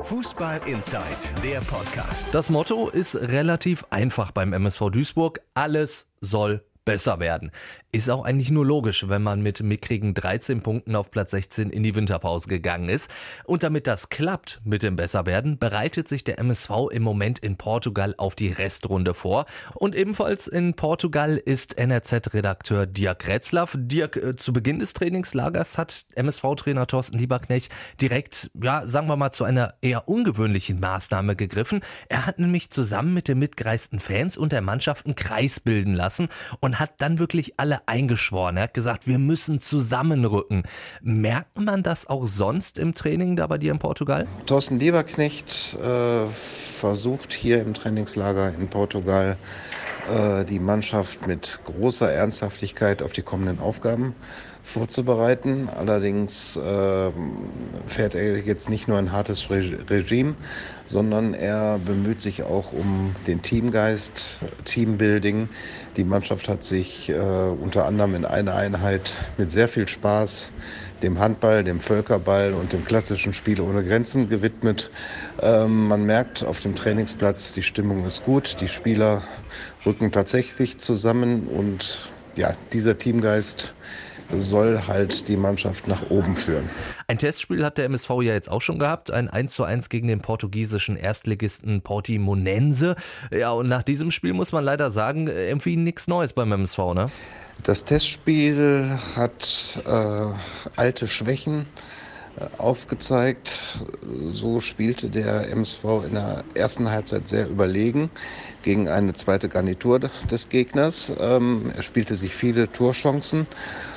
Fußball Inside, der Podcast. Das Motto ist relativ einfach beim MSV Duisburg. Alles soll besser werden. Ist auch eigentlich nur logisch, wenn man mit mickrigen 13 Punkten auf Platz 16 in die Winterpause gegangen ist. Und damit das klappt mit dem Besserwerden, bereitet sich der MSV im Moment in Portugal auf die Restrunde vor. Und ebenfalls in Portugal ist NRZ-Redakteur Dirk Retzlaff. Dirk, äh, zu Beginn des Trainingslagers hat MSV-Trainer Thorsten Lieberknecht direkt, ja, sagen wir mal, zu einer eher ungewöhnlichen Maßnahme gegriffen. Er hat nämlich zusammen mit den mitgereisten Fans und der Mannschaft einen Kreis bilden lassen und und hat dann wirklich alle eingeschworen. Er hat gesagt, wir müssen zusammenrücken. Merkt man das auch sonst im Training da bei dir in Portugal? Thorsten Lieberknecht äh, versucht hier im Trainingslager in Portugal die Mannschaft mit großer Ernsthaftigkeit auf die kommenden Aufgaben vorzubereiten. Allerdings äh, fährt er jetzt nicht nur ein hartes Regime, sondern er bemüht sich auch um den Teamgeist, Teambuilding. Die Mannschaft hat sich äh, unter anderem in einer Einheit mit sehr viel Spaß dem Handball, dem Völkerball und dem klassischen Spiel ohne Grenzen gewidmet. Ähm, man merkt auf dem Trainingsplatz, die Stimmung ist gut, die Spieler rücken tatsächlich zusammen und ja, dieser Teamgeist soll halt die Mannschaft nach oben führen. Ein Testspiel hat der MSV ja jetzt auch schon gehabt, ein 1 zu 1 gegen den portugiesischen Erstligisten Portimonense. Ja, und nach diesem Spiel muss man leider sagen, irgendwie nichts Neues beim MSV, ne? Das Testspiel hat äh, alte Schwächen äh, aufgezeigt. So spielte der MSV in der ersten Halbzeit sehr überlegen gegen eine zweite Garnitur des Gegners. Ähm, er spielte sich viele Torchancen äh,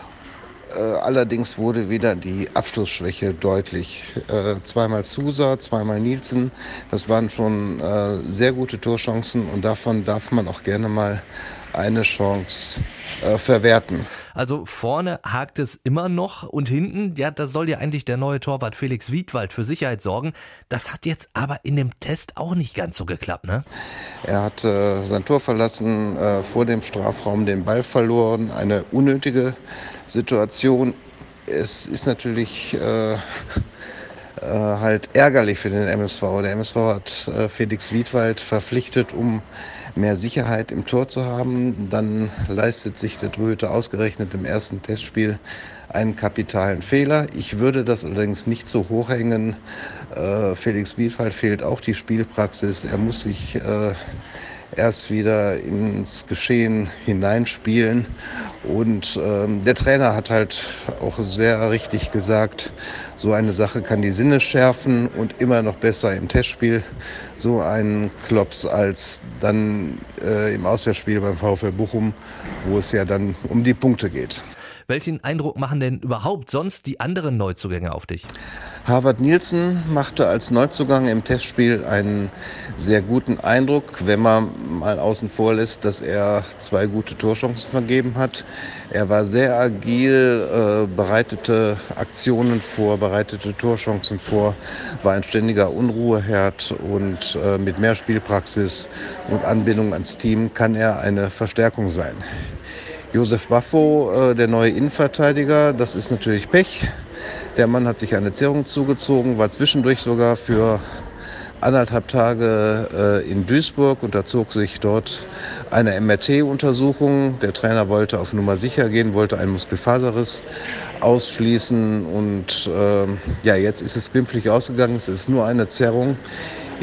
allerdings wurde wieder die Abschlussschwäche deutlich. Äh, zweimal Sousa, zweimal Nielsen, das waren schon äh, sehr gute Torchancen und davon darf man auch gerne mal eine Chance äh, verwerten. Also vorne hakt es immer noch und hinten, ja, da soll ja eigentlich der neue Torwart Felix Wiedwald für Sicherheit sorgen. Das hat jetzt aber in dem Test auch nicht ganz so geklappt, ne? Er hat äh, sein Tor verlassen, äh, vor dem Strafraum den Ball verloren, eine unnötige Situation. Es ist natürlich äh, halt ärgerlich für den MSV. Der MSV hat äh, Felix Wiedwald verpflichtet, um mehr Sicherheit im Tor zu haben. Dann leistet sich der Dröte ausgerechnet im ersten Testspiel einen kapitalen Fehler. Ich würde das allerdings nicht so hochhängen. Äh, Felix Wiedwald fehlt auch die Spielpraxis. Er muss sich äh, erst wieder ins Geschehen hineinspielen. Und ähm, der Trainer hat halt auch sehr richtig gesagt, so eine Sache kann die Sinne schärfen und immer noch besser im Testspiel so einen Klops als dann äh, im Auswärtsspiel beim VfL Bochum, wo es ja dann um die Punkte geht. Welchen Eindruck machen denn überhaupt sonst die anderen Neuzugänge auf dich? Harvard Nielsen machte als Neuzugang im Testspiel einen sehr guten Eindruck, wenn man mal außen vor lässt, dass er zwei gute Torchancen vergeben hat. Er war sehr agil, äh, bereitete Aktionen vor, bereitete Torchancen vor, war ein ständiger Unruheherd und äh, mit mehr Spielpraxis und Anbindung ans Team kann er eine Verstärkung sein. Josef Baffo, äh, der neue Innenverteidiger, das ist natürlich Pech. Der Mann hat sich eine Zerrung zugezogen, war zwischendurch sogar für anderthalb Tage äh, in Duisburg, unterzog sich dort eine MRT-Untersuchung. Der Trainer wollte auf Nummer sicher gehen, wollte einen Muskelfaserriss ausschließen und äh, ja, jetzt ist es glimpflich ausgegangen. Es ist nur eine Zerrung.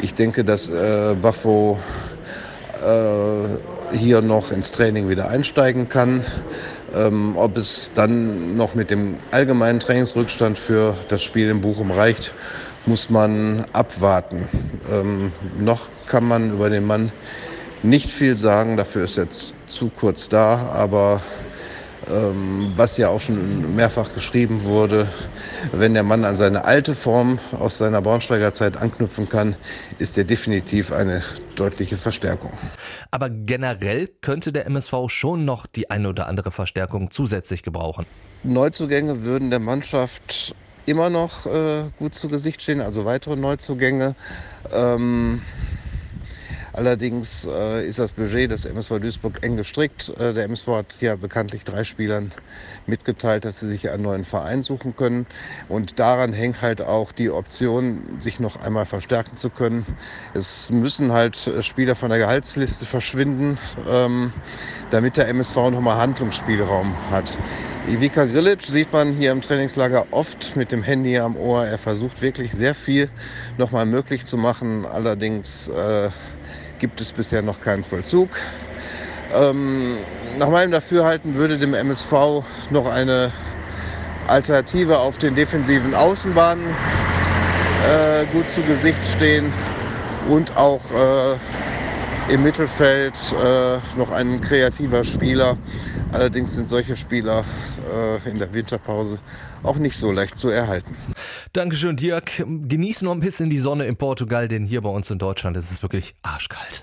Ich denke, dass äh, Baffo äh, hier noch ins Training wieder einsteigen kann. Ähm, ob es dann noch mit dem allgemeinen Trainingsrückstand für das Spiel in Bochum reicht, muss man abwarten. Ähm, noch kann man über den Mann nicht viel sagen, dafür ist er zu kurz da, aber was ja auch schon mehrfach geschrieben wurde, wenn der Mann an seine alte Form aus seiner Braunschweiger Zeit anknüpfen kann, ist er definitiv eine deutliche Verstärkung. Aber generell könnte der MSV schon noch die eine oder andere Verstärkung zusätzlich gebrauchen. Neuzugänge würden der Mannschaft immer noch äh, gut zu Gesicht stehen, also weitere Neuzugänge. Ähm, Allerdings äh, ist das Budget des MSV Duisburg eng gestrickt. Äh, der MSV hat ja bekanntlich drei Spielern mitgeteilt, dass sie sich einen neuen Verein suchen können. Und daran hängt halt auch die Option, sich noch einmal verstärken zu können. Es müssen halt Spieler von der Gehaltsliste verschwinden, ähm, damit der MSV nochmal Handlungsspielraum hat. Ivica Grilic sieht man hier im Trainingslager oft mit dem Handy am Ohr. Er versucht wirklich sehr viel nochmal möglich zu machen. Allerdings äh, gibt es bisher noch keinen Vollzug. Ähm, nach meinem Dafürhalten würde dem MSV noch eine Alternative auf den defensiven Außenbahnen äh, gut zu Gesicht stehen und auch äh, im Mittelfeld äh, noch ein kreativer Spieler. Allerdings sind solche Spieler äh, in der Winterpause auch nicht so leicht zu erhalten. Dankeschön, Dirk. Genieß noch ein bisschen die Sonne in Portugal, denn hier bei uns in Deutschland ist es wirklich arschkalt.